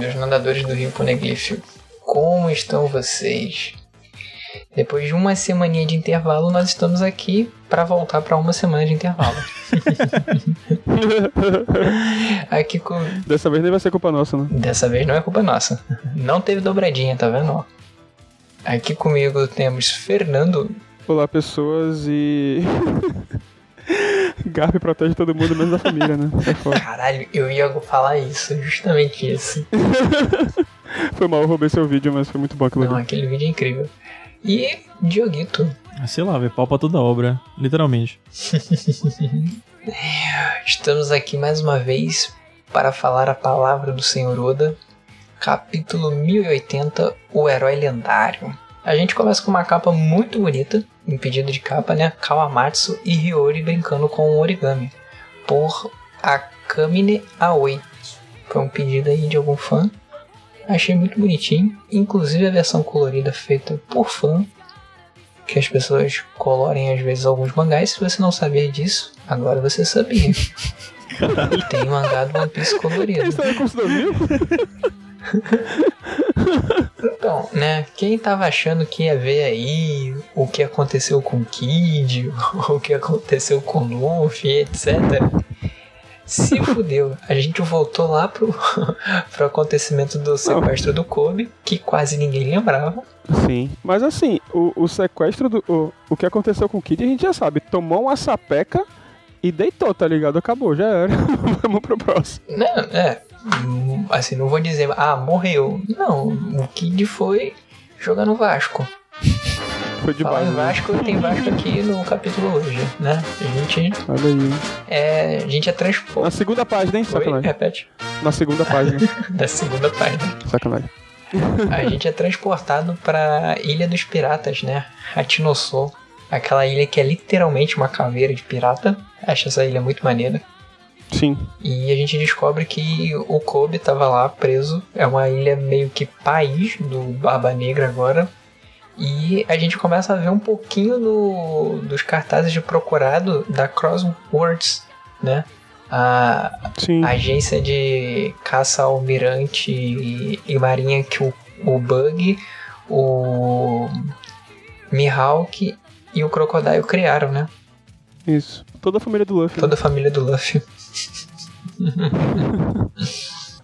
Meus nadadores do Rio Poneglyph, como estão vocês? Depois de uma semaninha de intervalo, nós estamos aqui para voltar para uma semana de intervalo. aqui com... Dessa vez nem vai ser culpa nossa, né? Dessa vez não é culpa nossa. Não teve dobradinha, tá vendo? Aqui comigo temos Fernando. Olá, pessoas e. Garp protege todo mundo, menos a família, né? É Caralho, eu ia falar isso, justamente isso. foi mal, eu roubei seu vídeo, mas foi muito bom aquilo Não, ali. aquele vídeo é incrível. E Dioguito. Ah, sei lá, ver pau pra toda obra, literalmente. Estamos aqui mais uma vez para falar a palavra do Senhor Oda, capítulo 1080, O Herói Lendário. A gente começa com uma capa muito bonita, em pedido de capa, né? Kawamatsu e Hiyori brincando com o origami, por Akamine Aoi. Foi um pedido aí de algum fã. Achei muito bonitinho, inclusive a versão colorida feita por fã, que as pessoas colorem às vezes alguns mangás. Se você não sabia disso, agora você sabia. Caralho. Tem mangá do One Piece colorido. Isso é então, né? Quem tava achando que ia ver aí o que aconteceu com o Kid, o que aconteceu com o Luffy, etc. Se fudeu. A gente voltou lá pro, pro acontecimento do sequestro do Kobe, que quase ninguém lembrava. Sim. Mas assim, o, o sequestro do. O, o que aconteceu com o Kid a gente já sabe. Tomou uma sapeca e deitou, tá ligado? Acabou, já era. Vamos pro próximo. Não, é. Assim, não vou dizer, ah, morreu. Não, o Kid foi jogar no Vasco. Foi de base. Né? Vasco, tem Vasco aqui no capítulo hoje, né? A gente. Olha aí. É, a gente é transportado. Na segunda página, hein? Sacanagem. Repete. Na segunda página. da segunda página. Sacanagem. a gente é transportado pra Ilha dos Piratas, né? Atinossou. Aquela ilha que é literalmente uma caveira de pirata. Acho essa ilha muito maneira. Sim. E a gente descobre que o Kobe estava lá preso. É uma ilha meio que país do Barba Negra agora. E a gente começa a ver um pouquinho do, dos cartazes de procurado da Crosswords, né? A, a agência de caça almirante e, e marinha que o, o Bug, o Mihawk e o Crocodile criaram, né? Isso. Toda a família do Luffy. Toda né? a família do Luffy.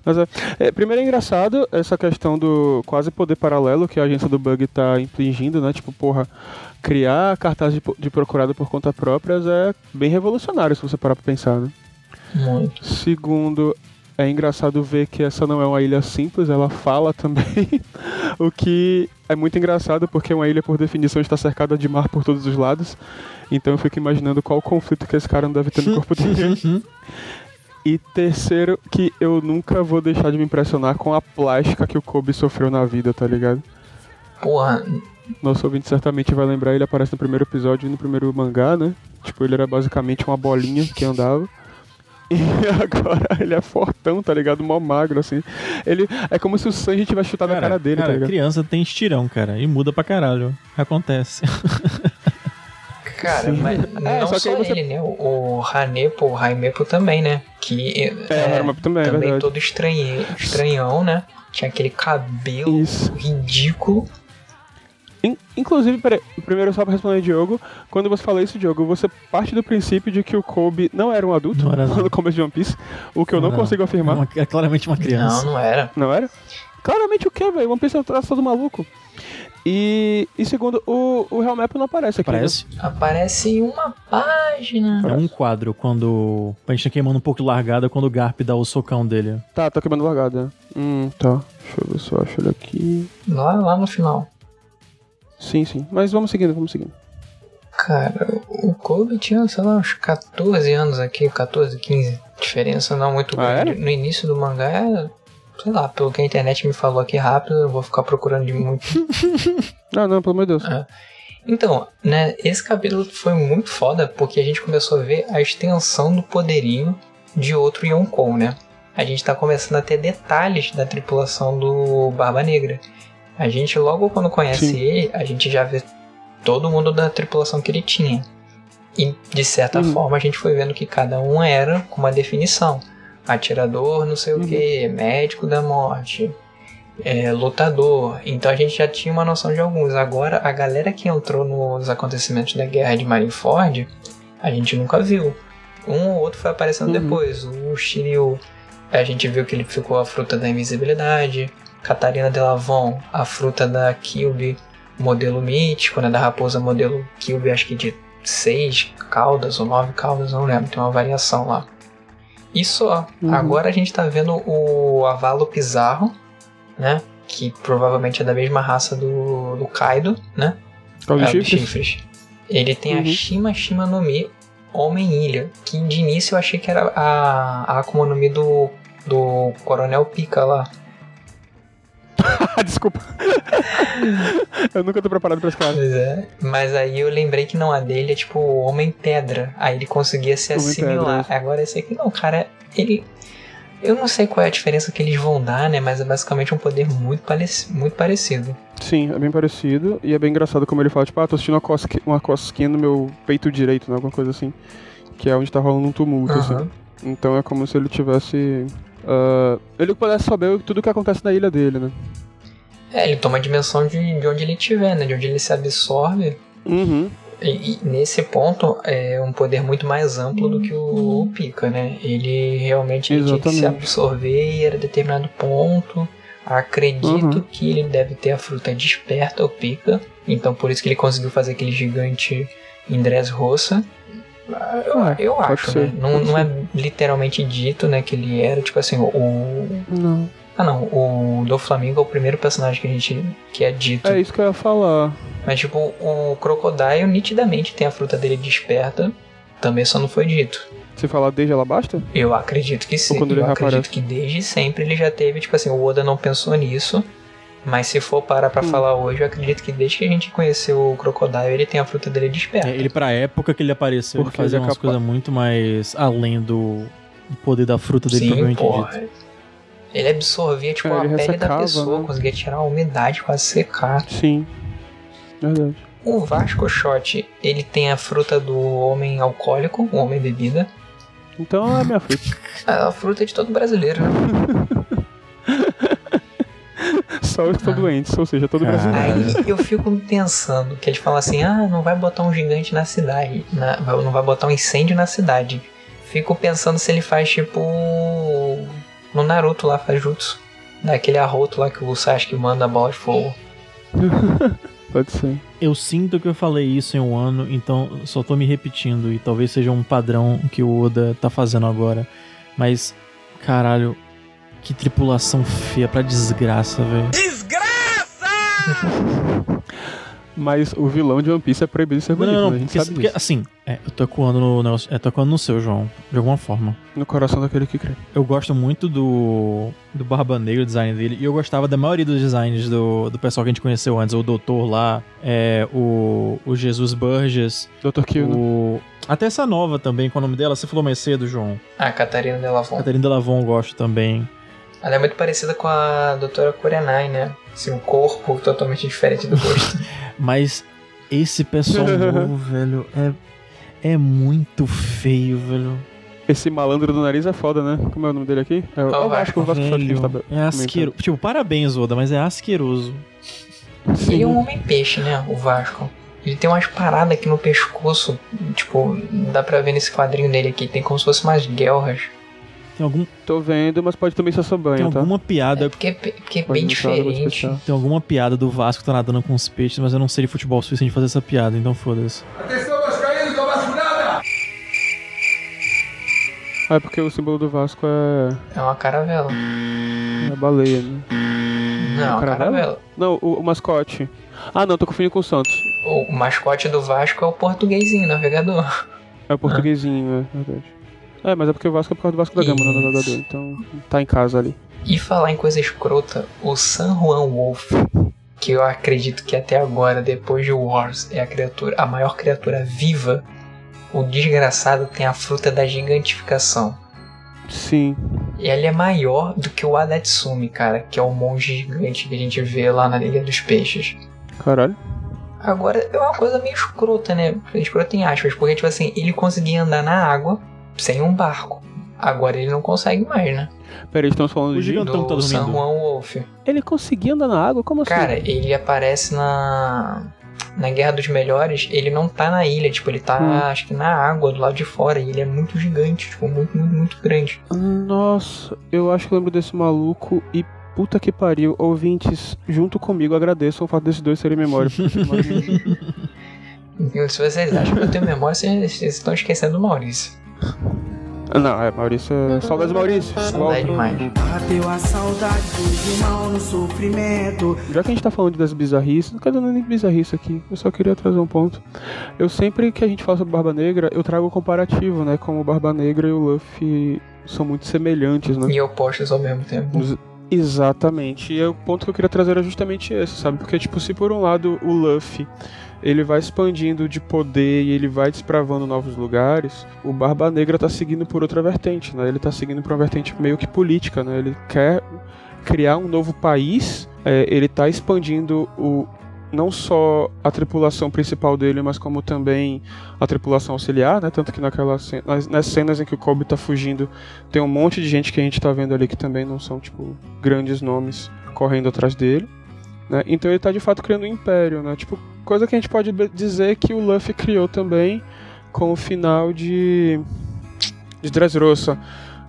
Mas é, é, primeiro é engraçado essa questão do quase poder paralelo que a agência do Bug tá infligindo, né? Tipo, porra, criar cartaz de, de procurado por conta própria é bem revolucionário se você parar pra pensar, né? Muito. Segundo, é engraçado ver que essa não é uma ilha simples, ela fala também, o que é muito engraçado porque uma ilha, por definição, está cercada de mar por todos os lados. Então eu fico imaginando qual o conflito que esse cara não deve ter no corpo dele. E terceiro, que eu nunca vou deixar de me impressionar com a plástica que o Kobe sofreu na vida, tá ligado? Porra. Nosso ouvinte certamente vai lembrar, ele aparece no primeiro episódio e no primeiro mangá, né? Tipo, ele era basicamente uma bolinha que andava. E agora ele é fortão, tá ligado? Mó magro, assim. Ele é como se o sangue tivesse chutado cara, a cara dele, cara, tá ligado? criança tem estirão, cara, e muda pra caralho. Acontece. Cara, Sim. mas é, não só, só você... ele, né? O, Hanepo, o Raimepo também, né? Que é, é também, é também todo estranhe, estranhão, né? Tinha aquele cabelo Isso. ridículo. Inclusive, peraí, primeiro só pra responder Diogo, quando você fala isso, Diogo, você parte do princípio de que o Kobe não era um adulto não era, no começo de One Piece, o que eu não, não consigo afirmar. É, uma, claramente uma criança. Não, não era. Não era? Claramente o que, velho? One Piece é todo maluco. E, e segundo, o, o Real Map não aparece aqui. Aparece? Né? Aparece em uma página. É um quadro quando. A gente tá queimando um pouco de largada quando o Garp dá o socão dele. Tá, tá queimando largada. Hum, tá. Deixa eu ver se eu acho ele aqui. Lá, lá no final. Sim, sim. Mas vamos seguindo, vamos seguindo. Cara, o Kobe tinha, sei lá, uns 14 anos aqui, 14, 15. Diferença não muito ah, grande. No início do mangá sei lá, pelo que a internet me falou aqui rápido, eu vou ficar procurando de muito. não, não, pelo amor de Deus. É. Então, né, esse capítulo foi muito foda porque a gente começou a ver a extensão do poderio de outro Yonkou, né? A gente tá começando a ter detalhes da tripulação do Barba Negra. A gente, logo quando conhece Sim. ele, a gente já vê todo mundo da tripulação que ele tinha. E, de certa uhum. forma, a gente foi vendo que cada um era com uma definição. atirador, não sei o Uhum. que, médico da morte, é, lutador. Então a gente já tinha uma noção de alguns. Agora, a galera que entrou nos acontecimentos da guerra de Marineford, a gente nunca viu. Um ou outro foi aparecendo Uhum. depois. O Shiryu, a gente viu que ele ficou a fruta da invisibilidade. Catarina Delavon, a fruta da Kyubi, modelo mítico, né? Da raposa modelo Kyubi, acho que de seis caudas ou nove caudas, não lembro. Tem uma variação lá. E só. Uhum. Agora a gente tá vendo o Avalo Pizarro, né? Que provavelmente é da mesma raça do, do Kaido, né? Caldo É, chifres? chifres. Ele tem a Uhum. Shima Shima no Mi Homem-Ilha, que de início eu achei que era a, a Akuma no Mi do, do Coronel Pika lá. Desculpa. eu nunca tô preparado pra esse cara. Pois é. Mas aí eu lembrei que não, a dele é tipo Homem-Pedra. Aí ele conseguia se assimilar. Agora esse aqui não, cara, ele. Eu não sei qual é a diferença que eles vão dar, né? Mas é basicamente um poder muito, parec- muito parecido. Sim, é bem parecido. E é bem engraçado como ele fala, tipo, ah, tô sentindo uma, cosqui- uma cosquinha no meu peito direito, né? Alguma coisa assim. Que é onde tá rolando um tumulto, assim. Aham. Então é como se ele tivesse. Ah, ele pudesse saber tudo o que acontece na ilha dele, né? É, ele toma a dimensão de, de onde ele estiver, né? De onde ele se absorve. Uhum. E, e nesse ponto é um poder muito mais amplo do que o, o Pika, né? Ele realmente ele tinha que se absorver e era determinado ponto. Acredito Uhum. que ele deve ter a fruta desperta, o Pika. Então por isso que ele conseguiu fazer aquele gigante em Dressrosa. Eu, Ah, eu pode acho, ser, né? Não, não é literalmente dito, né? Que ele era, tipo assim, o. Não. Ah não, o do Flamengo é o primeiro personagem que a gente. que é dito. É isso que eu ia falar. Mas, tipo, o Crocodile nitidamente tem a fruta dele desperta. Também só não foi dito. Se falar desde ela basta? Eu acredito que sim. quando ele Eu acredito reaparece? que desde sempre ele já teve, tipo assim, o Oda não pensou nisso. Mas se for parar pra Hum. falar hoje, eu acredito que desde que a gente conheceu o Crocodile, ele tem a fruta dele desperta. É, ele, pra época que ele apareceu, Porque ele fazia é umas capaz- coisas muito mais além do, do poder da fruta dele, Sim, propriamente porra. dito. Ele absorvia, tipo, É, a ele pele da pessoa, né? conseguia tirar a umidade, quase secar. Sim. Verdade. O Vasco Shot, ele tem a fruta do homem alcoólico, o homem bebida. Então é minha fruta. A fruta de todo brasileiro, né? Só os Ah. doentes, ou seja, todo Caralho. brasileiro. Aí eu fico pensando que eles falam assim: ah, não vai botar um gigante na cidade, na- vai- não vai botar um incêndio na cidade. Fico pensando se ele faz tipo. No Naruto lá, faz jutsu. Daquele arroto lá que o Sasuke manda a bola de fogo. Pode ser. Eu sinto que eu falei isso em um ano, então só tô me repetindo. E talvez seja um padrão que o Oda tá fazendo agora. Mas, caralho, que tripulação feia pra desgraça, velho. Mas o vilão de One Piece é proibido de ser Não, bonito, não, não, né? A gente porque, sabe porque, disso. assim, é, eu tô ecoando no negócio, é, tô ecoando no seu, João, de alguma forma. No coração daquele que crê. Eu gosto muito do, do Barba Negra, o design dele, e eu gostava da maioria dos designs do, do pessoal que a gente conheceu antes, o Doutor lá, é, o, o Jesus Burgess, Dr. Kill, né? o... Até essa nova também, qual é o nome dela? Você falou mais cedo, João. A Catarina Delavon. Catarina Delavon eu gosto também. Ela é muito parecida com a Doutora Kurenai, né? Assim, um corpo totalmente diferente do rosto. Mas esse pessoal novo, velho, é, é muito feio, velho. Esse malandro do nariz é foda, né? Como é o nome dele aqui? É o, Vasco, o Vasco Velho, tá é asqueroso. Tipo, parabéns, Oda, mas é asqueroso. Sim. Ele é um homem-peixe, né? O Vasco. Ele tem umas paradas aqui no pescoço. Tipo, dá pra ver nesse quadrinho dele aqui. Tem como se fosse umas guelras. Tem, algum, Tô vendo, mas pode também ser sua tem tá? alguma É piada. porque, porque é Pode bem não ser algo diferente. Tem alguma piada do Vasco tá nadando com os peixes, mas eu não sei de futebol suficiente fazer essa piada, então foda-se. Atenção, vascaínos, não vasco nada! Ah, é porque o símbolo do Vasco é, É uma caravela. é a baleia, né? Não, é uma caravela? caravela. Não, o, o mascote. Ah, não, tô confundindo com o Santos. O mascote do Vasco é o portuguesinho, navegador. É o portuguesinho, é verdade. É, mas é porque o Vasco é por causa do Vasco da Gama, não do Isso. navegador. Então tá em casa ali. E falar em coisa escrota, o San Juan Wolf, que eu acredito que até agora, depois de Wars, é a criatura, a maior criatura viva, o desgraçado tem a fruta da gigantificação. Sim. E ele é maior do que o Adatsumi, cara, que é o monge gigante que a gente vê lá na Ilha dos Peixes. Caralho. Agora, é uma coisa meio escrota, né? Escrota em aspas, porque, tipo assim, ele conseguia andar na água sem um barco. Agora ele não consegue mais, né? Peraí, estamos falando O de. gigantão tá Do San dormindo. Juan Wolf. Ele conseguia andar na água? Como assim? Cara, ele aparece na. Na Guerra dos Melhores, ele não tá na ilha, tipo, ele tá, Hum. acho que na água, do lado de fora, e ele é muito gigante, tipo, muito, muito, muito grande. Nossa, eu acho que eu lembro desse maluco e puta que pariu. Ouvintes, junto comigo, agradeçam o fato desses dois serem memória. Então, se vocês acham que eu tenho memória, vocês, vocês estão esquecendo do Maurício. Ah, Não, é Maurício. é- Saudades, Maurício. Saudade demais. Bateu a saudade do irmão no sofrimento. Já que a gente tá falando das bizarrices, não quero nem bizarrice aqui, eu só queria trazer um ponto. Eu sempre que a gente fala sobre Barba Negra, eu trago o comparativo, né? Como o Barba Negra e o Luffy são muito semelhantes, né? E opostos ao mesmo tempo. Ex- Exatamente. E o ponto que eu queria trazer era justamente esse, sabe? Porque, tipo, se por um lado o Luffy ele vai expandindo de poder e ele vai desbravando novos lugares, o Barba Negra tá seguindo por outra vertente, né? Ele tá seguindo por uma vertente meio que política, né? Ele quer criar um novo país, é, ele tá expandindo o não só a tripulação principal dele, mas como também a tripulação auxiliar, né? Tanto que naquela ce- nas, nas cenas em que o Kobe tá fugindo, tem um monte de gente que a gente tá vendo ali que também não são, tipo, grandes nomes correndo atrás dele. Né? Então ele tá de fato criando um império, né? Tipo, coisa que a gente pode dizer que o Luffy criou também com o final de. de Dressrosa.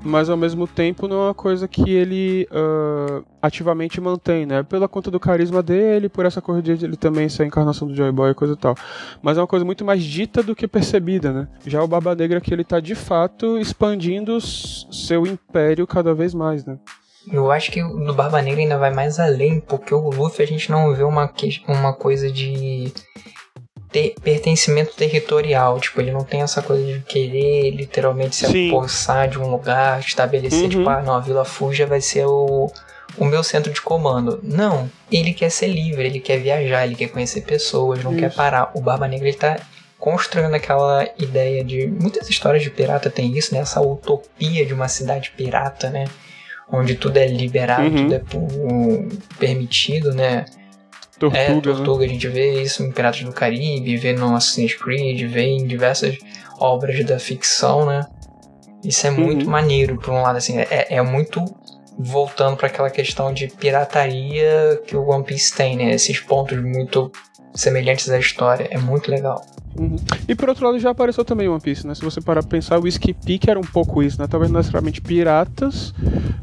Mas ao mesmo tempo não é uma coisa que ele ah, ativamente mantém, né? Pela conta do carisma dele, por essa corrida de ele também ser a encarnação do Joy Boy e coisa e tal. Mas é uma coisa muito mais dita do que percebida, né? Já o Barba Negra que ele tá de fato expandindo seu império cada vez mais, né? Eu acho que no Barba Negra ainda vai mais além, porque o Luffy a gente não vê uma, que- uma coisa de ter pertencimento territorial. Tipo, ele não tem essa coisa de querer literalmente se Sim. apossar de um lugar, estabelecer, Uhum. tipo, ah, não, a Vila Fuja vai ser o, o meu centro de comando. Não, ele quer ser livre, ele quer viajar, ele quer conhecer pessoas, não quer Isso. parar. O Barba Negra, ele tá construindo aquela ideia de... Muitas histórias de pirata tem isso, né? Essa utopia de uma cidade pirata, né? Onde tudo é liberado, Uhum. tudo é permitido, né? Tortuga, é, né? Tortuga, a gente vê isso em Piratas do Caribe, vê no Assassin's Creed, vê em diversas obras da ficção, né? Isso é muito Uhum. maneiro, por um lado, assim, é, é muito voltando para aquela questão de pirataria que o One Piece tem, né? Esses pontos muito semelhantes à história, é muito legal. Uhum. E por outro lado já apareceu também One Piece, né? Se você parar pra pensar, o Whiskey Peak era um pouco isso, né? Talvez não necessariamente piratas,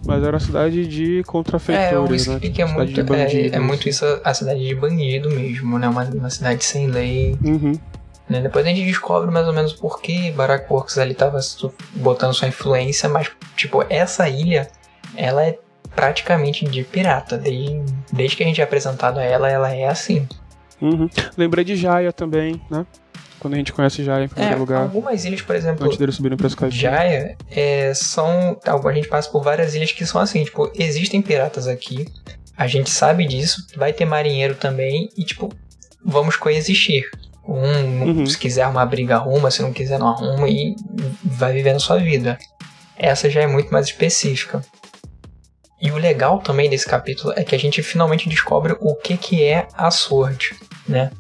mas era uma cidade de É, o contrafeitores, Whiskey né? Peak é muito, é, é muito isso, a cidade de bandido mesmo, né? Uma, uma cidade sem lei, Uhum. né? Depois a gente descobre mais ou menos por que Barak Works ali tava botando sua influência, mas, tipo, essa ilha, ela é praticamente de pirata. Desde, desde que a gente é apresentado a ela, ela é assim. Uhum. Lembrei de Jaya também, né? Quando a gente conhece Jaya em primeiro É, lugar, algumas ilhas, por exemplo, antes deles subirem pra Skype. Jaya, é, são. A gente passa por várias ilhas que são assim, tipo, existem piratas aqui, a gente sabe disso, vai ter marinheiro também, e tipo, vamos coexistir. Um, Uhum. se quiser arrumar briga, arruma, se não quiser, não arruma, e vai vivendo sua vida. Essa já é muito mais específica. E o legal também desse capítulo é que a gente finalmente descobre o que, que é a Sword, né?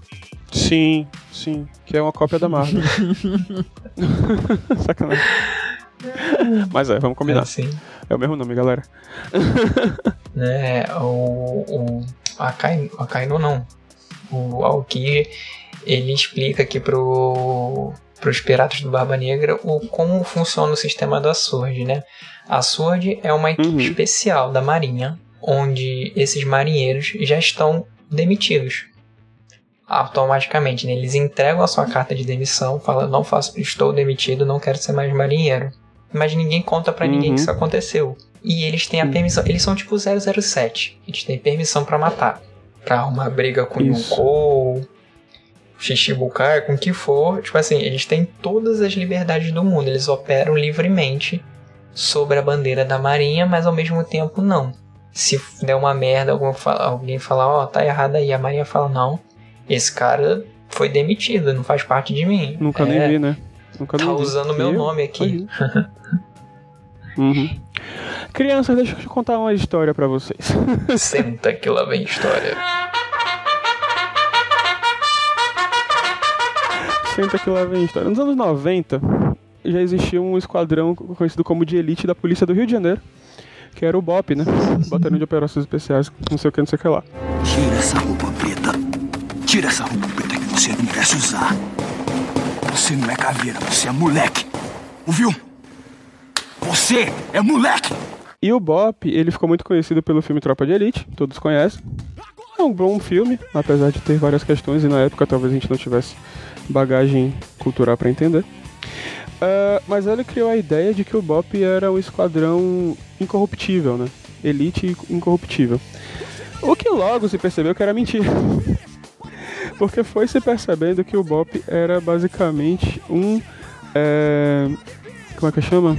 Sim, sim. Que é uma cópia da Marvel. Sacanagem. Mas é, vamos combinar. Assim, É o mesmo nome, galera. né? O, o Akainu, Akainu não. O Aokiji, ele explica aqui pro pros piratas do Barba Negra o como funciona o sistema da Sword, né? A Sword é uma equipe Uhum. especial da Marinha, onde esses marinheiros já estão demitidos. Automaticamente, né? Eles entregam a sua carta de demissão, falam, não faço, estou demitido, não quero ser mais marinheiro. Mas ninguém conta pra ninguém Uhum. que isso aconteceu. E eles têm a Uhum. permissão, eles são tipo 007. Eles têm permissão pra matar. Pra arrumar briga com Isso. Yonkou, Shichibukai, com o que for. Tipo assim, eles têm todas as liberdades do mundo. Eles operam livremente sobre a bandeira da marinha, mas ao mesmo tempo não. Se der uma merda, alguém falar, ó, tá errado aí, a marinha fala, não, esse cara foi demitido, não faz parte de mim. Nunca É, nem vi, né? Nunca Tá nem vi. usando meu Eu? nome aqui. Uhum. Crianças, deixa eu contar uma história pra vocês. Senta que lá vem história. Senta que lá vem a história. Nos anos 90, já existia um esquadrão conhecido como de elite da polícia do Rio de Janeiro, que era o BOP, né? Batalhão de Operações Especiais, não sei o que, não sei o que lá. Tira essa roupa preta. Tira essa roupa que você não merece usar. Você não é caveira, você é moleque. Ouviu? Você é moleque! E o Bop, ele ficou muito conhecido pelo filme Tropa de Elite, todos conhecem. É um bom filme, apesar de ter várias questões e na época talvez a gente não tivesse bagagem cultural para entender. Uh, mas ele criou a ideia de que o Bop era um esquadrão incorruptível, né? Elite incorruptível. O que logo se percebeu que era mentira. Porque foi se percebendo que o Bop era basicamente um. É, como é que chama?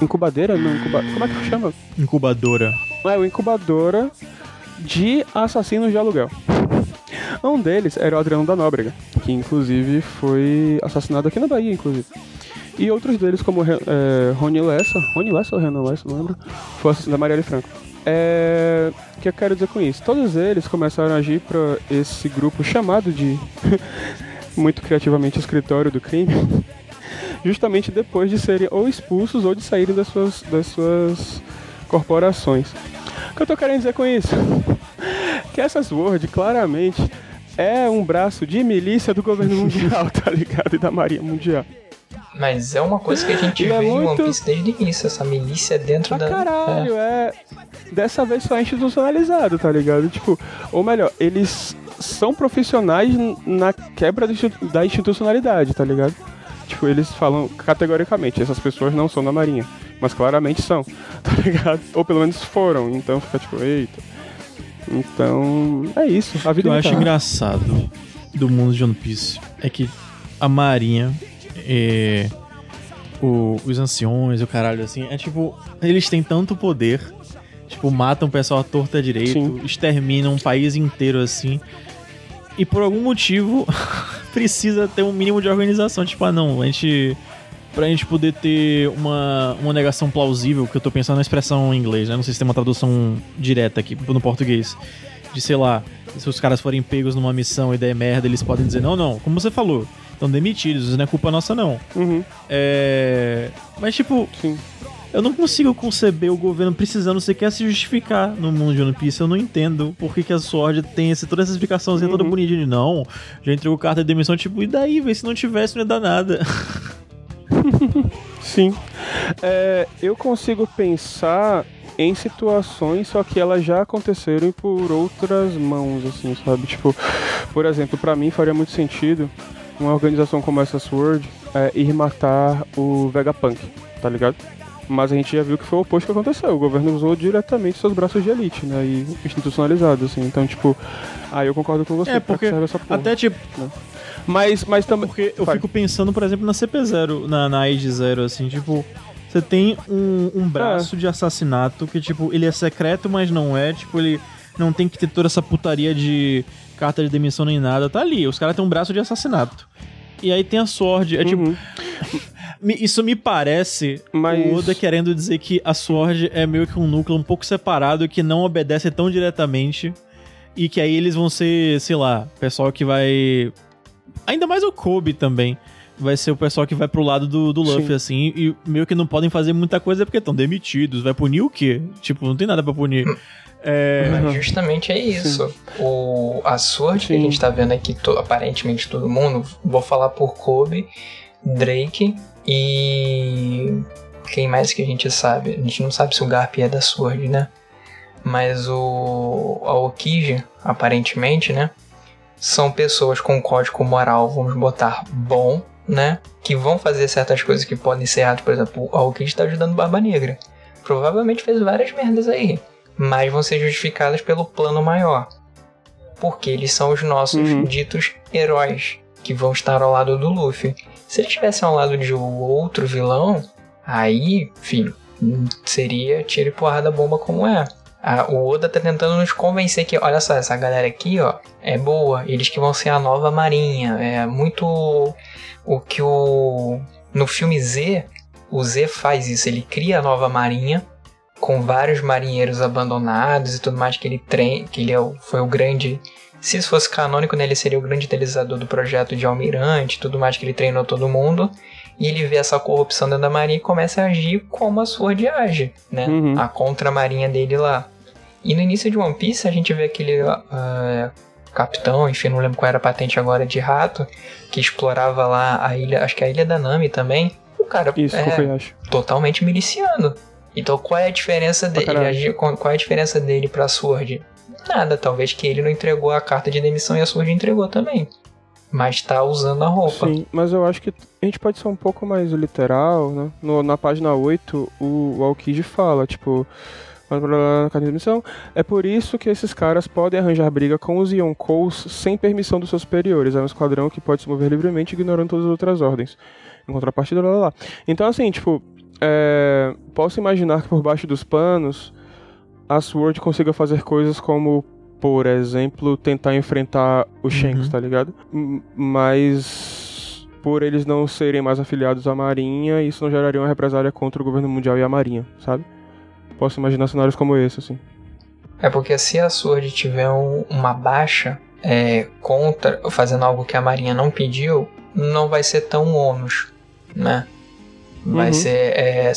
Incubadeira? Não, incuba... Como é que chama? Incubadora. É, uma incubadora de assassinos de aluguel. Um deles era o Adriano da Nóbrega, que inclusive foi assassinado aqui na Bahia, inclusive. E outros deles, como é, Rony Lessa, Rony Lessa ou Renan Lessa, não lembro, foi assassinado da Marielle Franco. É, o que eu quero dizer com isso? Todos eles começaram a agir para esse grupo chamado de, muito criativamente, Escritório do Crime, justamente depois de serem ou expulsos ou de saírem das suas, das suas corporações. O que eu tô querendo dizer com isso? Que essa Sword claramente é um braço de milícia do governo mundial, tá ligado? E da Marinha Mundial. Mas é uma coisa que a gente vê é muito... em One Piece desde o início, essa milícia dentro pra da. Caralho, é. é. Dessa vez só é institucionalizado, tá ligado? Tipo, ou melhor, eles são profissionais na quebra da institucionalidade, tá ligado? Tipo, eles falam categoricamente, essas pessoas não são da Marinha. Mas claramente são, tá ligado? Ou pelo menos foram, então fica tipo, eita. Então, é isso. A vida eu acho engraçado do mundo de One Piece é que a Marinha é, o, os anciões, o caralho, assim, é tipo, eles têm tanto poder, tipo, matam o pessoal à torta direito, Sim. exterminam um país inteiro, assim, e por algum motivo precisa ter um mínimo de organização, tipo, ah não, a gente pra gente poder ter uma, uma negação plausível, que eu tô pensando na expressão em inglês, né? Não sei se tem uma tradução direta aqui no português. De, sei lá, se os caras forem pegos numa missão e der merda, eles podem dizer, não, não, como você falou, estão demitidos, não é culpa nossa, não. Uhum. É... Mas, tipo, Sim. eu não consigo conceber o governo precisando sequer se justificar no mundo de One Piece. Eu não entendo por que, que a Sword tem esse, toda essa explicaçãozinha uhum. toda bonitinha. Não, já entregou carta de demissão, tipo, e daí, vê se não tivesse, não ia dar nada. Sim. É, eu consigo pensar em situações, só que elas já aconteceram por outras mãos, assim, sabe? Tipo, por exemplo, para mim faria muito sentido uma organização como essa Sword é, ir matar o Vegapunk, tá ligado? Mas a gente já viu que foi o oposto que aconteceu. O governo usou diretamente seus braços de elite, né? E institucionalizado, assim. Então, tipo, aí eu concordo com você. É, porque até tipo, né? Mas, mas também. Porque eu Vai. fico pensando, por exemplo, na CP0, na, na Age 0, assim, tipo. Você tem um, um braço é. de assassinato que, tipo, ele é secreto, mas não é. Tipo, ele não tem que ter toda essa putaria de carta de demissão nem nada. Tá ali, os caras têm um braço de assassinato. E aí tem a Sword. É tipo, uhum. tipo. Isso me parece Mas... o Oda querendo dizer que a Sword é meio que um núcleo um pouco separado que não obedece tão diretamente. E que aí eles vão ser, sei lá, pessoal que vai Ainda mais o Kobe também. Vai ser o pessoal que vai pro lado do, do Luffy, Sim. assim, e meio que não podem fazer muita coisa porque estão demitidos. Vai punir o quê? Tipo, não tem nada pra punir. É... Mas justamente é isso. O, a sorte Sim. que a gente tá vendo aqui, to, aparentemente todo mundo, vou falar por Kobe, Drake e. Quem mais que a gente sabe? A gente não sabe se o Garp é da Sword, né? Mas o. A Okiji, aparentemente, né? são pessoas com código moral, vamos botar bom, né? Que vão fazer certas coisas que podem ser erradas. Por exemplo, o Aokiji está ajudando Barba Negra. Provavelmente fez várias merdas aí. Mas vão ser justificadas pelo plano maior. Porque eles são os nossos uhum. ditos heróis. Que vão estar ao lado do Luffy. Se eles estivessem ao lado de outro vilão, aí, filho, seria tiro e porrada bomba como é o Oda tá tentando nos convencer que, olha só, essa galera aqui, ó, é boa, eles que vão ser a nova marinha. É muito o que o. No filme Z, o Z faz isso, ele cria a nova marinha com vários marinheiros abandonados e tudo mais que ele treina, que ele é foi o grande. Se isso fosse canônico, né, ele seria o grande idealizador do projeto de almirante, tudo mais que ele treinou todo mundo. E ele vê essa corrupção dentro da marinha e começa a agir como a Sword age, né? Uhum. A contra-marinha dele lá. E no início de One Piece a gente vê aquele ah, capitão, enfim, não lembro qual era a patente agora, de rato, que explorava lá a ilha, acho que é a ilha da Nami também. O cara Isso, é totalmente miliciano. Então qual é a diferença dele? Qual é a diferença dele pra Sword? Nada, talvez que ele não entregou a carta de demissão e a Sword entregou também. Mas tá usando a roupa. Sim, mas eu acho que a gente pode ser um pouco mais literal, né? No- na página 8, o, o Aokiji fala, tipo, é por isso que esses caras podem arranjar briga com os Yonkous sem permissão dos seus superiores. É um esquadrão que pode se mover livremente ignorando todas as outras ordens. Em contrapartida, lá, lá, lá. Então, assim, tipo, é, posso imaginar que por baixo dos panos a Sword consiga fazer coisas como, por exemplo, tentar enfrentar os Shanks, Uhum. tá ligado? M- Mas por eles não serem mais afiliados à Marinha, isso não geraria uma represália contra o governo mundial e a Marinha, sabe? Posso imaginar cenários como esse, assim. É porque se a Sword tiver um- uma baixa é, contra, fazendo algo que a Marinha não pediu, não vai ser tão ônus, né? Vai Uhum. ser. é,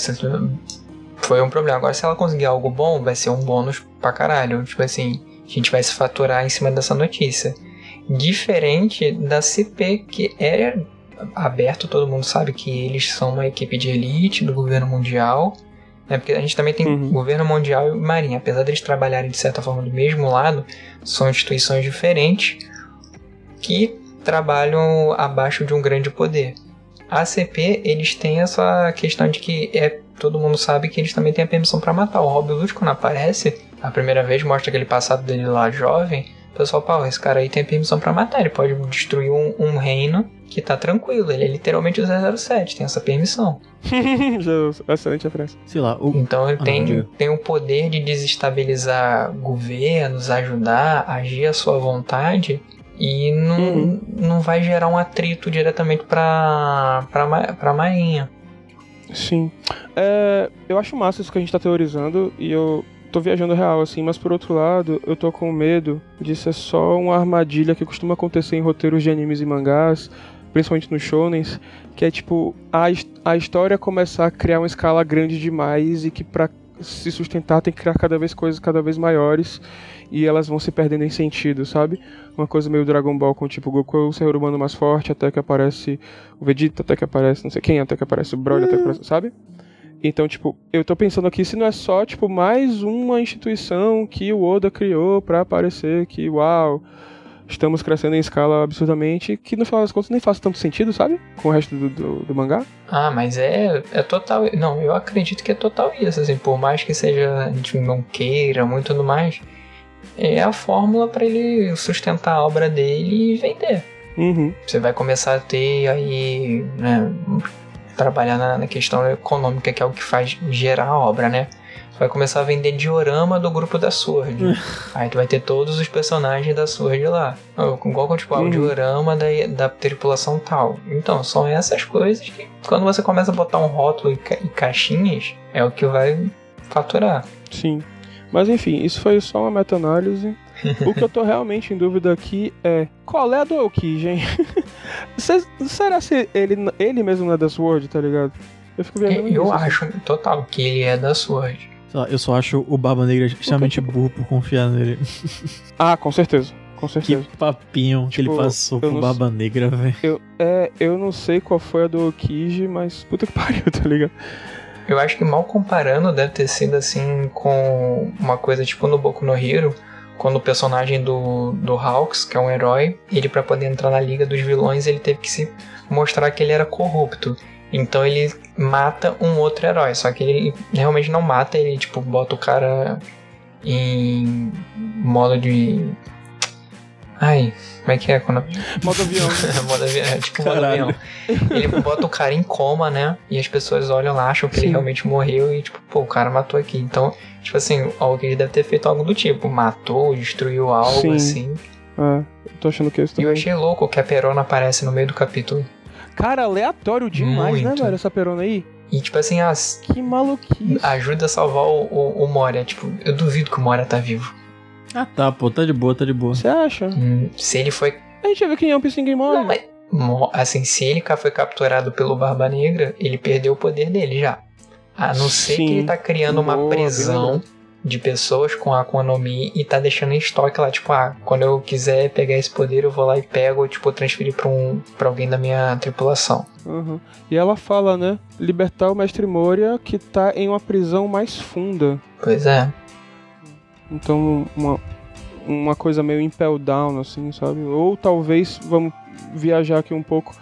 foi um problema. Agora, se ela conseguir algo bom, vai ser um bônus pra caralho. Tipo assim, a gente vai se faturar em cima dessa notícia. Diferente da CP, que é aberto, todo mundo sabe que eles são uma equipe de elite do governo mundial. Né? Porque a gente também tem Uhum. governo mundial e marinha. Apesar deles trabalharem de certa forma do mesmo lado, são instituições diferentes que trabalham abaixo de um grande poder. A CP, eles têm essa questão de que é todo mundo sabe que eles também têm a permissão pra matar. O Rob Lute, quando aparece, a primeira vez mostra aquele passado dele lá jovem. O pessoal, pau, esse cara aí tem permissão pra matar. Ele pode destruir um, um reino que tá tranquilo. Ele é literalmente o 007, tem essa permissão. Já- Excelente referência. Sei lá, o, Então ele Ah, tem, não, tem o poder de desestabilizar governos, ajudar, agir à sua vontade e não, Uhum. não vai gerar um atrito diretamente ma- pra marinha. Sim. É, eu acho massa isso que a gente tá teorizando e eu tô viajando real, assim, mas por outro lado, eu tô com medo de ser só uma armadilha que costuma acontecer em roteiros de animes e mangás, principalmente nos shonens, que é tipo a, a história começar a criar uma escala grande demais e que pra se sustentar tem que criar cada vez coisas cada vez maiores e elas vão se perdendo em sentido, sabe? Uma coisa meio Dragon Ball com tipo Goku é o ser humano mais forte até que aparece o Vegeta, até que aparece não sei quem, até que aparece o Broly, até que aparece, sabe? Então, tipo, eu tô pensando aqui se não é só, tipo, mais uma instituição que o Oda criou pra aparecer que, uau, estamos crescendo em escala absurdamente, que no final das contas nem faz tanto sentido, sabe? Com o resto do, do, do mangá. Ah, mas é, é total. Não, eu acredito que é total isso. Assim, por mais que seja a gente não queira muito tudo mais, é a fórmula pra ele sustentar a obra dele e vender. Uhum. Você vai começar a ter aí, né, trabalhar na, na questão econômica, que é o que faz gerar a obra, né? Você vai começar a vender diorama do grupo da Sword. Aí tu vai ter todos os personagens da Sword lá. Igual tipo, ah, o Uhum. diorama da, da tripulação tal. Então, são essas coisas que quando você começa a botar um rótulo e, ca- e caixinhas, é o que vai faturar. Sim. Mas enfim, isso foi só uma meta-análise. o que eu tô realmente em dúvida aqui é qual é a do? Cês- Será se ele, ele mesmo não é da Sword, tá ligado? Eu fico viajando Eu nisso, assim. acho total que ele é da Sword. sei lá, eu só acho o Barba Negra extremamente burro por confiar nele. Ah, com certeza. Com Que certeza. papinho que ele Tipo, passou eu pro não Barba Negra, velho. Eu, é, eu não sei qual foi a do Okiji, mas puta que pariu, tá ligado? Eu acho que mal comparando deve ter sido assim com uma coisa tipo no Boku no Hero, quando o personagem do, do Hawks, que é um herói, ele para poder entrar na liga dos vilões, ele teve que se mostrar que ele era corrupto. Então ele mata um outro herói, só que ele realmente não mata, ele tipo bota o cara em modo de Ai, como é que é quando Modo avião. modo avião, é tipo modo avião. Ele bota o cara em coma, né? E as pessoas olham lá, acham que ele Sim. realmente morreu e, tipo, pô, o cara matou aqui. Então, tipo assim, alguém deve ter feito algo do tipo. Matou, destruiu algo, Sim. assim. É, eu tô achando que esse E eu também. achei louco que a Perona aparece no meio do capítulo. Cara, aleatório demais, né, Muito. velho? Essa perona aí. E, tipo assim, ah, Que maluquice. ajuda a salvar o, o, o Moria. Tipo, eu duvido que o Moria tá vivo. Ah tá, pô, tá de boa, tá de boa. Você acha? Hum, se ele foi. A gente já viu que em One Piece ninguém morre. Não, mas assim, se ele foi capturado pelo Barba Negra, ele perdeu o poder dele já. A não ser Sim. que ele tá criando uma Boa, bem prisão de pessoas com a Akuma no Mi e tá deixando em estoque lá, tipo, ah, quando eu quiser pegar esse poder, eu vou lá e pego, ou, tipo, transferir pra, um, pra alguém da minha tripulação. Uhum. E ela fala, né? Libertar o Mestre Moria que tá em uma prisão mais funda. Pois é. Então, uma, uma coisa meio impel down, assim, sabe? Ou talvez, vamos viajar aqui um pouco,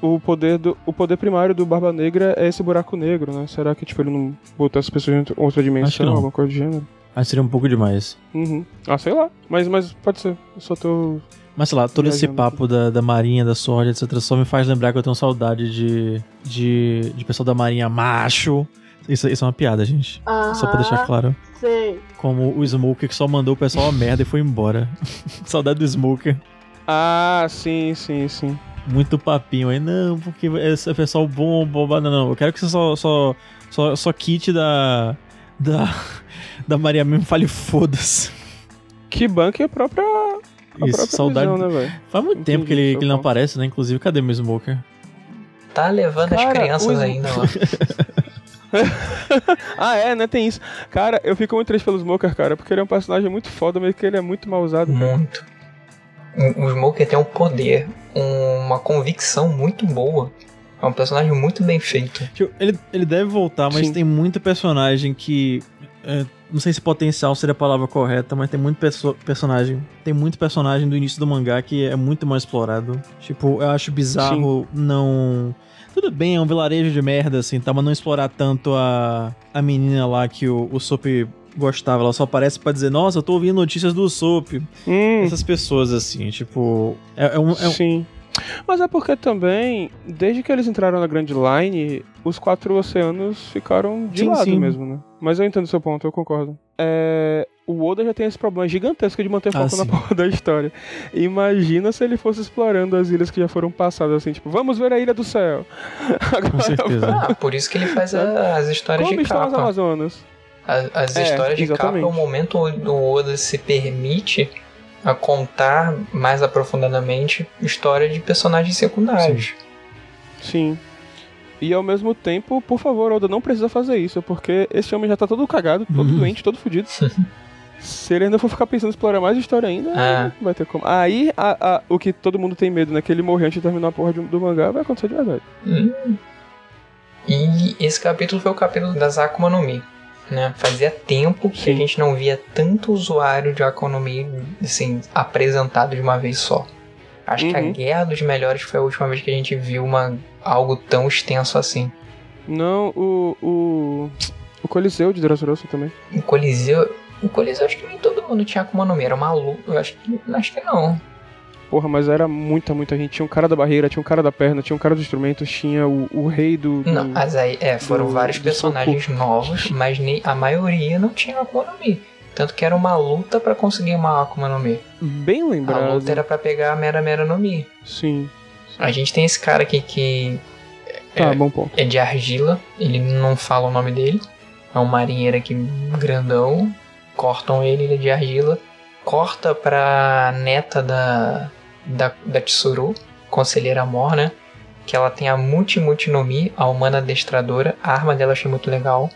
o poder, do, o poder primário do Barba Negra é esse buraco negro, né? Será que, tipo, ele não botou essas pessoas em outra- dimensão, alguma coisa do gênero? Mas seria um pouco demais. Uhum. Ah, sei lá. Mas, mas pode ser. Eu só tô... Mas sei lá, todo esse papo da, da marinha, da Sword, etc. só me faz lembrar que eu tenho saudade de, de, de pessoal da marinha macho. Isso, isso é uma piada, gente. Só pra deixar claro. Sei. Como o Smoker que só mandou o pessoal a merda e foi embora. Saudade do Smoker. Ah, sim, sim, sim. Muito papinho aí. Não, porque esse é pessoal bom, boba. Não, não. Eu quero que você só, só, só, só quite da. Da. Da Maria mesmo fale foda-se. Que banca é a própria... A Isso, própria saudade. prisão, né? Faz muito tempo que Entendi, ele, que ele não aparece, né? Inclusive, cadê meu Smoker? Tá levando as Cara, crianças o- ainda lá. Ah, é, né? Tem isso. Cara, eu fico muito triste pelo Smoker, cara, porque ele é um personagem muito foda, mas que ele é muito mal usado. Muito. O o Smoker tem um poder, uma convicção muito boa. É um personagem muito bem feito. Tipo, ele, ele deve voltar, mas Sim. tem muito personagem que. é, não sei se potencial seria a palavra correta, mas tem muito perso- personagem. Tem muito personagem do início do mangá que é muito mal explorado. Tipo, eu acho bizarro não. Tudo bem, é um vilarejo de merda, assim, tá? Mas não explorar tanto a, a menina lá que o, o Sop gostava. Ela só aparece pra dizer, nossa, eu tô ouvindo notícias do Sop. Hum, Essas pessoas, assim, tipo. É, é um. é um- sim. Mas é porque também, desde que eles entraram na Grand Line, os quatro oceanos ficaram de Sim, lado sim. mesmo, né? Mas eu entendo o seu ponto, eu concordo. É, o Oda já tem esse problema gigantesco de manter Ah, foco na sim. porra da história. Imagina se ele fosse explorando as ilhas que já foram passadas, assim, tipo, vamos ver a Ilha do Céu. com certeza. Ah, por isso que ele faz a- as histórias Como de estão as capa. Amazonas? As, as É, histórias de exatamente. capa é o momento onde o Oda se permite a contar mais aprofundadamente história de personagens secundários. Sim. E ao mesmo tempo, por favor, Oda, não precisa fazer isso, porque esse homem já tá todo cagado, todo Uhum. doente, todo fudido. Se ele ainda for ficar pensando em explorar mais história ainda, É. vai ter como. Aí, a- a- o que todo mundo tem medo, né? Que ele morrer antes de terminar a porra de- do mangá, vai acontecer de verdade. Hum. E esse capítulo foi o capítulo das Akuma no Mi. Né? Fazia tempo que a Sim. gente não via tanto usuário de Akuma no Mi assim, apresentado de uma vez só. Acho que a Uhum. Guerra dos Melhores foi a última vez que a gente viu uma, algo tão extenso assim. Não, o. O, o Coliseu de Dressrosa também. O Coliseu. O Coliseu acho que nem todo mundo tinha Akuma no Mi, era uma luta. Eu acho que, acho que não. Porra, mas era muita, muita gente. Tinha um cara da barreira, tinha um cara da perna, tinha um cara dos instrumentos, tinha o, o rei do. do- Não, mas aí, é, foram do- vários do personagens novos, mas nem, a maioria não tinha Akuma no Mi. Tanto que era uma luta pra conseguir uma Akuma no Mi. Bem A lembrado. luta era pra pegar a Mera Mera no Mi. Sim. A gente tem esse cara aqui que Tá, É. bom ponto. é de argila, ele não fala o nome dele. É um marinheiro aqui grandão. Cortam ele, ele é de argila. Corta pra neta da, da, da Tsuru, conselheira Mor, né? Que ela tem a Muti Muti no Mi, a humana adestradora. A arma dela eu achei muito legal.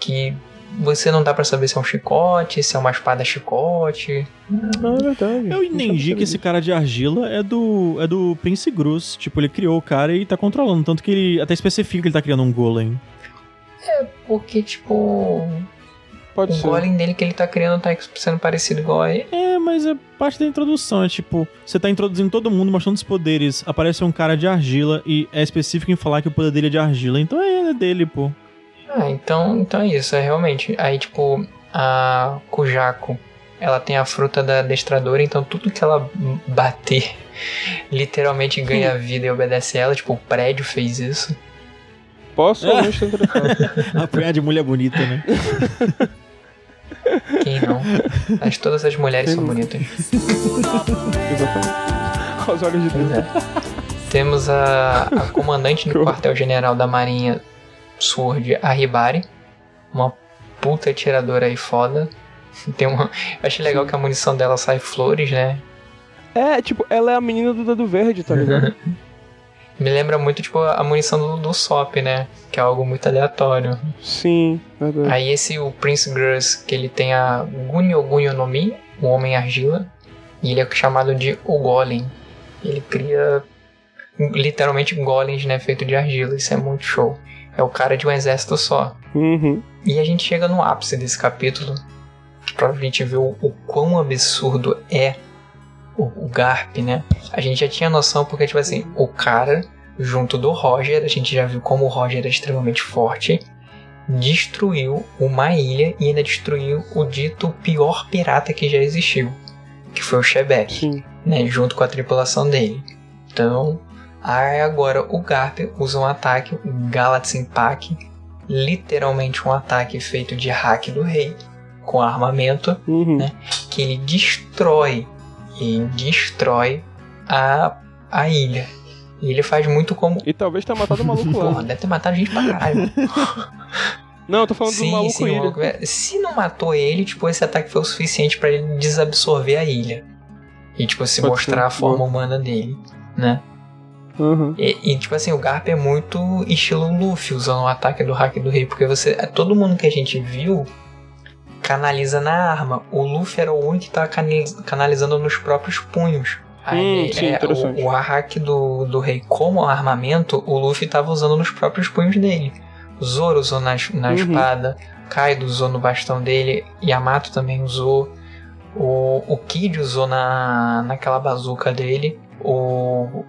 Que você não dá pra saber se é um chicote, se é uma espada chicote. Ah, é verdade. Eu entendi que esse cara de argila é do é do Prince Grus. Tipo, ele criou o cara e tá controlando. Tanto que ele até especifica que ele tá criando um golem. Porque, tipo, Pode o ser. golem dele que ele tá criando tá sendo parecido igual a ele. É, mas é parte da introdução. É tipo, você tá introduzindo todo mundo, mostrando os poderes. Aparece um cara de argila e é específico em falar que o poder dele é de argila. Então é, é dele, pô. Ah, então, então é isso, é realmente. Aí, tipo, a Kujako, ela tem a fruta da adestradora, então tudo que ela bater literalmente ganha vida e obedece a ela. Tipo, o prédio fez isso. Posso ou não estou interessado? Apanhar de mulher bonita, né? Quem não? Mas todas as mulheres Quem são não? bonitas. Exatamente. Aos olhos de Pois Deus. é. Temos a, a comandante do quartel-general da Marinha Sword, a Hibari. Uma puta atiradora aí foda. Tem uma, eu achei legal que a munição dela sai flores, né? É, tipo, ela é a menina do dedo verde, tá ligado? Me lembra muito, tipo, a munição do, do SOP, né? Que é algo muito aleatório. Sim, verdade. Aí esse, o Prince Grus, que ele tem a Gunyo Gunyo no Mi, o Homem Argila, e ele é chamado de o Golem. Ele cria literalmente golems, né? Feito de argila, isso é muito show. É o cara de um exército só. Uhum. E a gente chega no ápice desse capítulo, pra gente ver o, o quão absurdo é o, o Garp, né? A gente já tinha noção porque, tipo assim, o cara, junto do Roger, a gente já viu como o Roger é extremamente forte, destruiu uma ilha e ainda destruiu o dito pior pirata que já existiu, que foi o Shebek, Sim. né? Junto com a tripulação dele. Então, aí agora o Garp usa um ataque, o Galaxy Impact, literalmente um ataque feito de hack do rei, com armamento, Uhum. Né? que ele destrói e destrói a, a ilha. E ele faz muito como. E talvez tenha matado o maluco Porra, lá. deve ter matado gente pra caralho. Não, eu tô falando do sim, maluco sim, ilha. maluco- é, Se não matou ele, tipo, esse ataque foi o suficiente pra ele desabsorver a ilha. E, tipo, se Pode mostrar ser, a forma boa. humana dele, né? Uhum. E, e, tipo assim, o Garp é muito estilo Luffy usando o ataque do hack do rei, porque você. Todo mundo que a gente viu canaliza na arma. O Luffy era o único que tava canali- canalizando nos próprios punhos. Aí, Hum, sim, é, o, o hack do, do rei como armamento, o Luffy tava usando nos próprios punhos dele. Zoro usou na, na Uhum. espada, Kaido usou no bastão dele, Yamato também usou. O, o Kid usou na, naquela bazuca dele. O,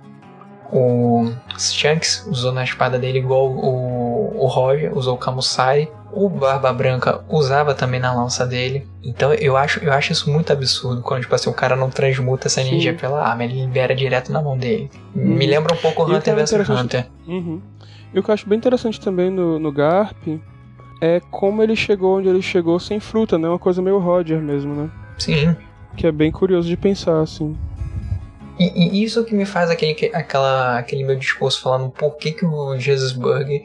o Shanks usou na espada dele igual o, o Roger, usou o Kamusai. O Barba Branca usava também na lança dele. Então eu acho, eu acho isso muito absurdo. Quando tipo assim, o cara não transmuta essa Sim. energia pela arma, ele libera direto na mão dele. Me Uhum. lembra um pouco o Hunter é vs interessante- Hunter. Uhum. E o que eu acho bem interessante também no, no Garp é como ele chegou onde ele chegou sem fruta, né? Uma coisa meio Roger mesmo, né? Sim. Que é bem curioso de pensar, assim. E, e isso que me faz aquele, que- aquela, aquele meu discurso falando por que, que o Jesus Burger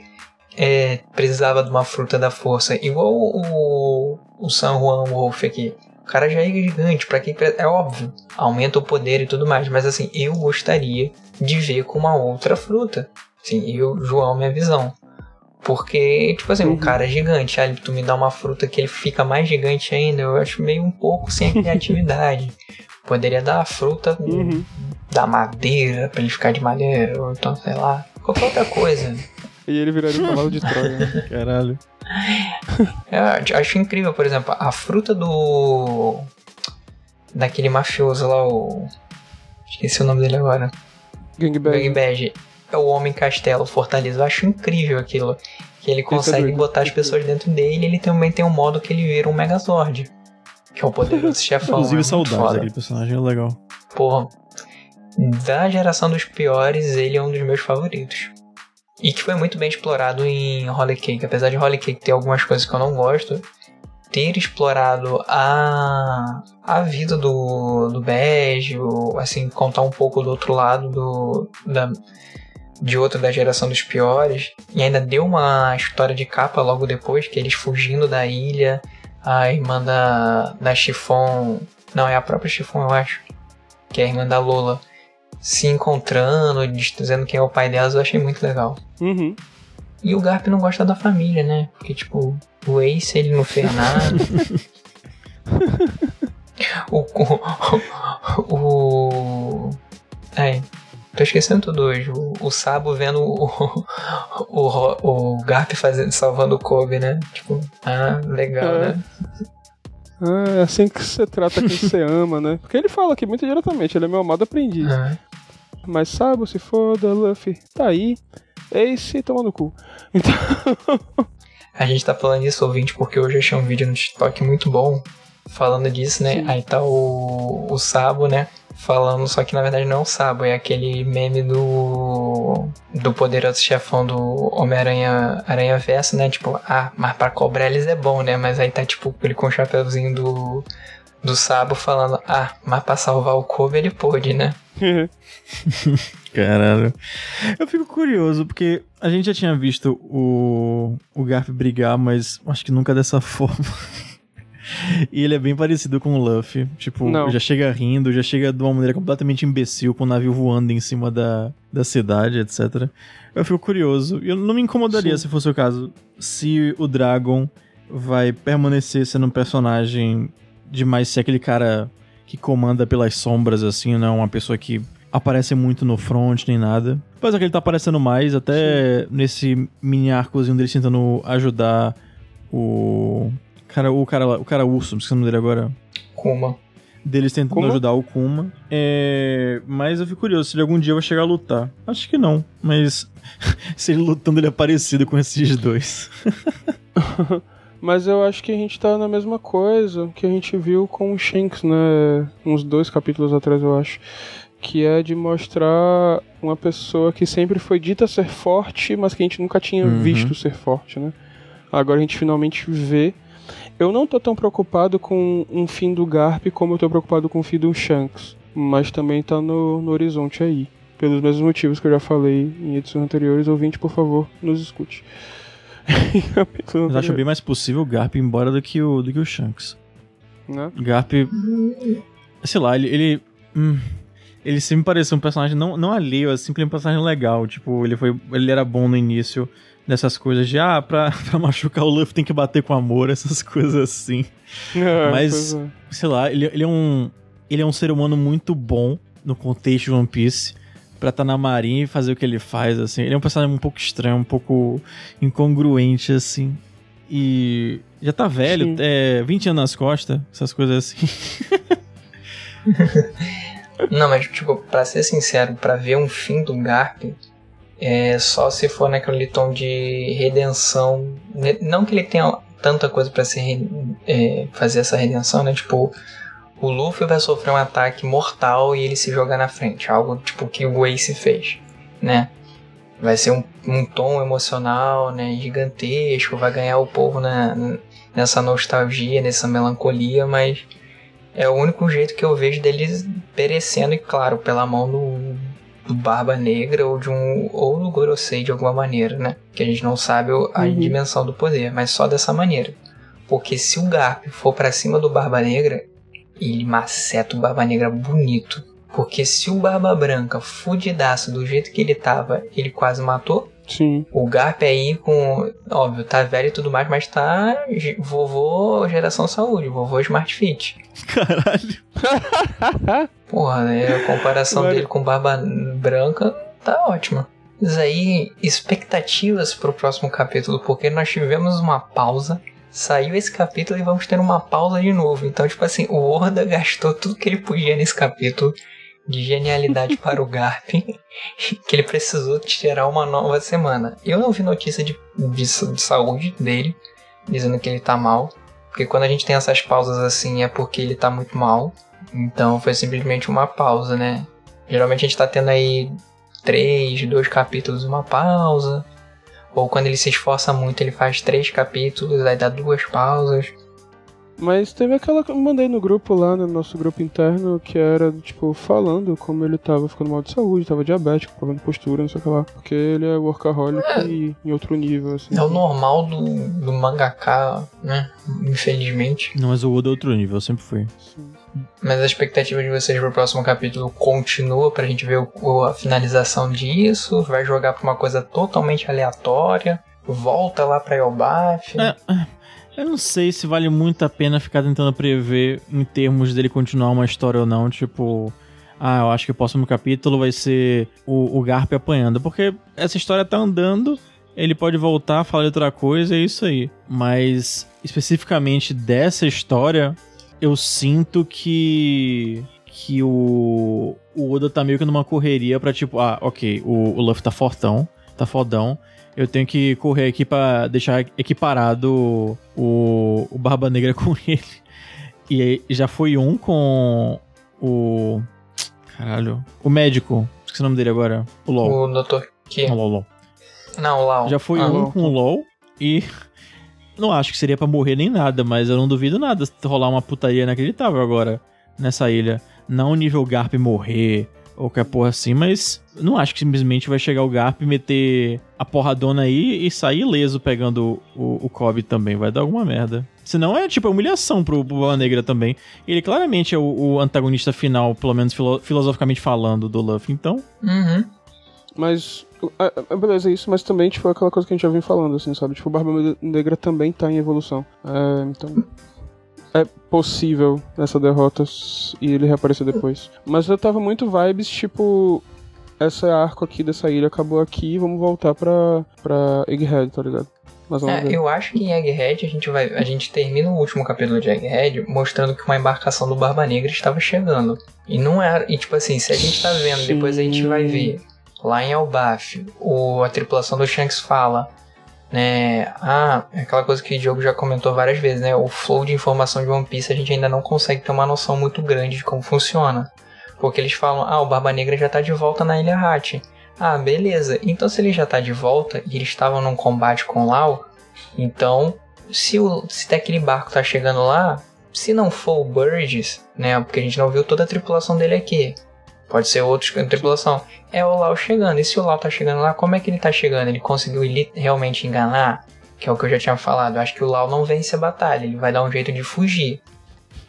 é, precisava de uma fruta da força. Igual o, o San Juan Wolf aqui. O cara já é gigante, pra que pre- É óbvio, aumenta o poder e tudo mais, mas assim, eu gostaria de ver com uma outra fruta. Assim, eu, João, minha visão. Porque, tipo assim, Uhum. o cara é gigante, aí tu me dá uma fruta que ele fica mais gigante ainda, eu acho meio um pouco sem criatividade. Poderia dar a fruta Uhum. da madeira, pra ele ficar de madeira, ou então, sei lá, qualquer outra coisa. E ele viraria um cavalo de Troia. né? Caralho. Eu acho- incrível, por exemplo, a fruta do. daquele mafioso lá, o. Esqueci o nome dele agora. Gangbang. Gangbang. É o Homem Castelo Fortaleza. Eu acho incrível aquilo. Que ele consegue doido. botar as pessoas dentro dele e ele também tem um modo que ele vira um Megazord. Que é o poderoso chefão. Inclusive, é muito saudades foda. daquele personagem, é legal. Porra, da geração dos piores, ele é um dos meus favoritos. E que foi muito bem explorado em Holy Cake. Apesar de Holy Cake ter algumas coisas que eu não gosto, ter explorado a, a vida do, do Bege, assim, contar um pouco do outro lado do, da, de outro da geração dos piores, e ainda deu uma história de capa logo depois, que eles fugindo da ilha, a irmã da, da Chiffon. Não, é a própria Chiffon, eu acho que é a irmã da Lola, se encontrando, dizendo quem é o pai delas, eu achei muito legal. Uhum. E o Garp não gosta da família, né? Porque, tipo, o Ace, ele não fez nada. o, o, o. É, tô esquecendo tudo hoje. O, o Sabo vendo o, o, o Garp fazendo, salvando o Kobe, né? Tipo, ah, legal, É. né? Ah, é assim que você trata quem você ama, né? Porque ele fala aqui muito diretamente, ele é meu amado aprendiz. Ah, Mas sabe, se foda, Luffy, tá aí. Ace, toma no cu. Então, A gente tá falando isso, ouvinte, porque hoje eu achei um vídeo no TikTok muito bom falando disso, né? Sim. Aí tá o, o Sabo, né? Falando, só que na verdade não é o Sabo, é aquele meme do. do poderoso chefão do Homem-Aranha Aranha Verso, né? Tipo, ah, mas pra cobrar eles é bom, né? Mas aí tá tipo ele com o chapeuzinho do. do Sabo falando, ah, mas pra salvar o Kobe ele pôde, né? Caralho. Eu fico curioso, porque a gente já tinha visto o, o Garp brigar, mas acho que nunca dessa forma. E ele é bem parecido com o Luffy. Tipo, Não. já chega rindo, já chega de uma maneira completamente imbecil, com o navio voando em cima da, da cidade, etc. Eu fico curioso. E eu não me incomodaria, Sim. se fosse o caso, se o Dragon vai permanecer sendo um personagem demais ser aquele cara que comanda pelas sombras, assim, não é uma pessoa que aparece muito no front nem nada. Apesar que ele tá aparecendo mais, até nesse mini arcozinho dele tentando ajudar o. Cara, o cara, lá- o cara urso, não sei o nome dele agora. Kuma. Deles tentando Kuma? ajudar o Kuma. É... Mas eu fico curioso se ele algum dia vai chegar a lutar. Acho que não, mas se ele lutando ele é parecido com esses dois. Mas eu acho que a gente tá na mesma coisa que a gente viu com o Shanks, né? Uns dois capítulos atrás, eu acho. Que é de mostrar uma pessoa que sempre foi dita ser forte, mas que a gente nunca tinha Uhum. visto ser forte, né? Agora a gente finalmente vê. Eu não tô tão preocupado com um fim do Garp como eu tô preocupado com o fim do Shanks. Mas também tá no, no horizonte aí. Pelos mesmos motivos que eu já falei em edições anteriores, ouvinte, por favor, nos escute. Mas acho bem mais possível o Garp ir embora do que o, do que o Shanks. né? Garp. Sei lá, ele. Ele, hum, ele sempre pareceu um personagem não, não alheio, é simplesmente um personagem legal. Tipo, ele foi. Ele era bom no início dessas coisas de ah, pra, pra machucar o Luffy tem que bater com amor, essas coisas assim. É, Mas- pois é. Sei lá, ele, ele é um. Ele é um ser humano muito bom no contexto de One Piece. Pra estar na marinha e fazer o que ele faz, assim. Ele é um personagem um pouco estranho, um pouco incongruente, assim. E já tá velho, Sim. é, 20 anos nas costas, essas coisas assim. Não, mas, tipo, pra ser sincero, pra ver um fim do Garp, é só se for naquele tom de redenção. Não que ele tenha tanta coisa pra se é, fazer essa redenção, né? Tipo, o Luffy vai sofrer um ataque mortal e ele se jogar na frente. Algo tipo que o Ace fez, né? Vai ser um, um tom emocional, né? Gigantesco, vai ganhar o povo na, nessa nostalgia, nessa melancolia, mas é o único jeito que eu vejo deles perecendo, e claro, pela mão do, do Barba Negra ou de um ou do Gorosei de alguma maneira, né? Que a gente não sabe a Uhum. dimensão do poder, mas só dessa maneira. Porque se o Garp for pra cima do Barba Negra, ele maceta o Barba Negra bonito. Porque se o Barba Branca, fudidaço do jeito que ele tava, ele quase matou, Sim. o Garp aí com. Óbvio, tá velho e tudo mais, mas tá. Vovô geração saúde, vovô Smart Fit. Caralho. Porra, né? A comparação dele com Barba Branca tá ótima. Mas aí, expectativas pro próximo capítulo, porque nós tivemos uma pausa. Saiu esse capítulo e vamos ter uma pausa de novo. Então, tipo assim, o Oda gastou tudo que ele podia nesse capítulo de genialidade para o Garp, que ele precisou tirar uma nova semana. Eu não vi notícia de, de, de saúde dele, dizendo que ele tá mal. Porque quando a gente tem essas pausas assim é porque ele tá muito mal. Então foi simplesmente uma pausa, né? Geralmente a gente tá tendo aí três, dois capítulos, uma pausa. Ou quando ele se esforça muito, ele faz três capítulos, aí dá duas pausas. Mas teve aquela que eu mandei no grupo lá, no nosso grupo interno, que era, tipo, falando como ele tava ficando mal de saúde, tava diabético, problema de postura, não sei o que lá. Porque ele é workaholic e em outro nível, assim. É o normal do, do mangaka, né? Infelizmente. Não, mas o Oda é outro nível, sempre foi. Sim. Mas a expectativa de vocês pro próximo capítulo continua pra gente ver o- a finalização disso? Vai jogar pra uma coisa totalmente aleatória? Volta lá pra Elbaf? É, eu não sei se vale muito a pena ficar tentando prever em termos dele continuar uma história ou não, tipo. Ah, eu acho que o próximo capítulo vai ser o, o Garp apanhando. Porque essa história tá andando, ele pode voltar, falar de outra coisa, é isso aí. Mas, especificamente dessa história, eu sinto que. que o. O Oda tá meio que numa correria pra tipo, ah, ok, o, o Luffy tá fortão, tá fodão. Eu tenho que correr aqui pra deixar equiparado o, o Barba Negra com ele. E aí já foi um com o. Caralho. O médico. Esqueci o nome dele agora. O LOL. O Dr. Ki. Não, LOL, LOL. Não, o Lau. Já foi Ah, um LOL. com o LOL e. Não acho que seria pra morrer nem nada, mas eu não duvido nada se rolar uma putaria inacreditável agora nessa ilha. Não nível Garp morrer, ou qualquer porra assim, mas não acho que simplesmente vai chegar o Garp e meter a porradona aí e sair ileso pegando o, o Kobe também. Vai dar alguma merda. Senão é tipo humilhação pro Boa Negra também. Ele claramente é o, o antagonista final, pelo menos filo, filosoficamente falando, do Luffy, então. Uhum. Mas. É, é, beleza, isso, mas também, tipo, é aquela coisa que a gente já vem falando, assim, sabe? Tipo, o Barba Negra também tá em evolução. É, então. É possível essa derrota e ele reaparecer depois. Mas eu tava muito vibes, tipo. Essa arco aqui dessa ilha acabou aqui, vamos voltar pra, pra Egghead, tá ligado? Mas vamos É, ver. eu acho que em Egghead a gente vai. A gente termina o último capítulo de Egghead mostrando que uma embarcação do Barba Negra estava chegando. E não era. E tipo assim, se a gente tá vendo, depois a gente vai ver lá em Elbaf, o, a tripulação do Shanks fala. Né, ah, é aquela coisa que o Diogo já comentou várias vezes, né? O flow de informação de One Piece a gente ainda não consegue ter uma noção muito grande de como funciona. Porque eles falam, ah, o Barba Negra já tá de volta na Ilha Hat. Ah, beleza. Então se ele já tá de volta e eles estavam num combate com o Lau, então se, o, se aquele barco tá chegando lá, se não for o Burgess, né? Porque a gente não viu toda a tripulação dele aqui. Pode ser outra tripulação. É o Lau chegando. E se o Lau tá chegando lá, como é que ele tá chegando? Ele conseguiu realmente enganar? Que é o que eu já tinha falado. Eu acho que o Lau não vence a batalha. Ele vai dar um jeito de fugir.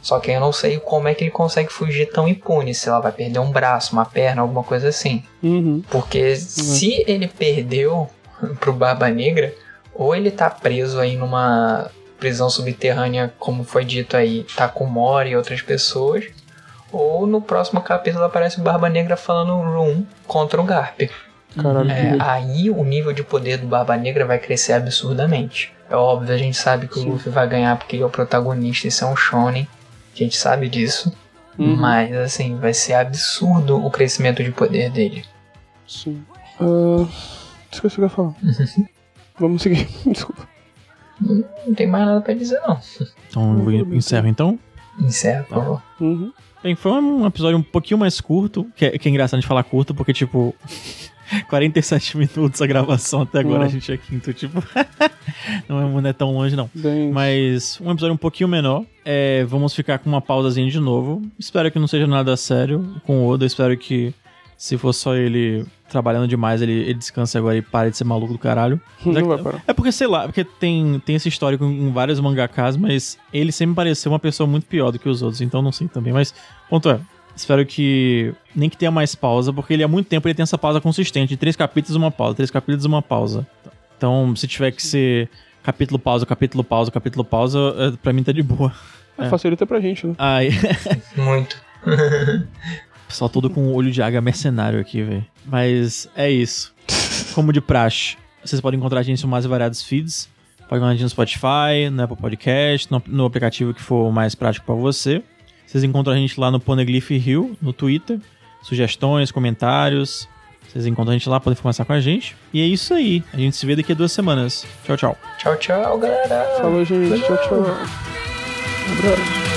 Só que eu não sei como é que ele consegue fugir tão impune. Se ela vai perder um braço, uma perna, alguma coisa assim. Uhum. Porque se ele perdeu pro Barba Negra, ou ele tá preso aí numa prisão subterrânea, como foi dito aí, tá com Mori e outras pessoas, ou no próximo capítulo aparece o Barba Negra falando Room contra o Garp. Caralho, É, aí o nível de poder do Barba Negra vai crescer absurdamente. É óbvio, a gente sabe que o Luffy vai ganhar porque ele é o protagonista, isso é um shonen. A gente sabe disso. Uhum. Mas assim, vai ser absurdo o crescimento de poder dele. Sim. Ah, esqueci o que eu ia falar. Vamos seguir. Desculpa. Não tem mais nada pra dizer, não. Então eu encerro então. Encerra, por favor. Uhum. Bem, foi um episódio um pouquinho mais curto, que é, que é engraçado de falar curto, porque, tipo, 47 minutos a gravação até agora, Não. a gente é quinto, tipo, não é, não é tão longe, não. Bem. Mas um episódio um pouquinho menor. É, vamos ficar com uma pausazinha de novo. Espero que não seja nada sério com o Oda. Espero que, se for só ele trabalhando demais, ele, ele descanse agora e pare de ser maluco do caralho. É Não que- vai parar. é porque, sei lá, porque tem, tem esse histórico em vários mangakas, mas ele sempre pareceu uma pessoa muito pior do que os outros, então não sei também. Mas, ponto é, espero que nem que tenha mais pausa, porque ele há muito tempo ele tem essa pausa consistente, de três capítulos uma pausa, três capítulos uma pausa. Então, se tiver que ser capítulo pausa, capítulo pausa, capítulo pausa, é, pra mim tá de boa. É, facilita pra gente, né? Aí, Muito. pessoal todo com o olho de águia mercenário aqui, velho. Mas é isso. Como de praxe, vocês podem encontrar a gente em mais variados feeds. Pode encontrar a gente no Spotify, no Apple Podcast, no, no aplicativo que for mais prático pra você. Vocês encontram a gente lá no Poneglyph Rio, no Twitter. Sugestões, comentários. Vocês encontram a gente lá, podem conversar com a gente. E é isso aí. A gente se vê daqui a duas semanas. Tchau, tchau. Tchau, tchau, galera. Falou, gente. Tchau, tchau. Abraço.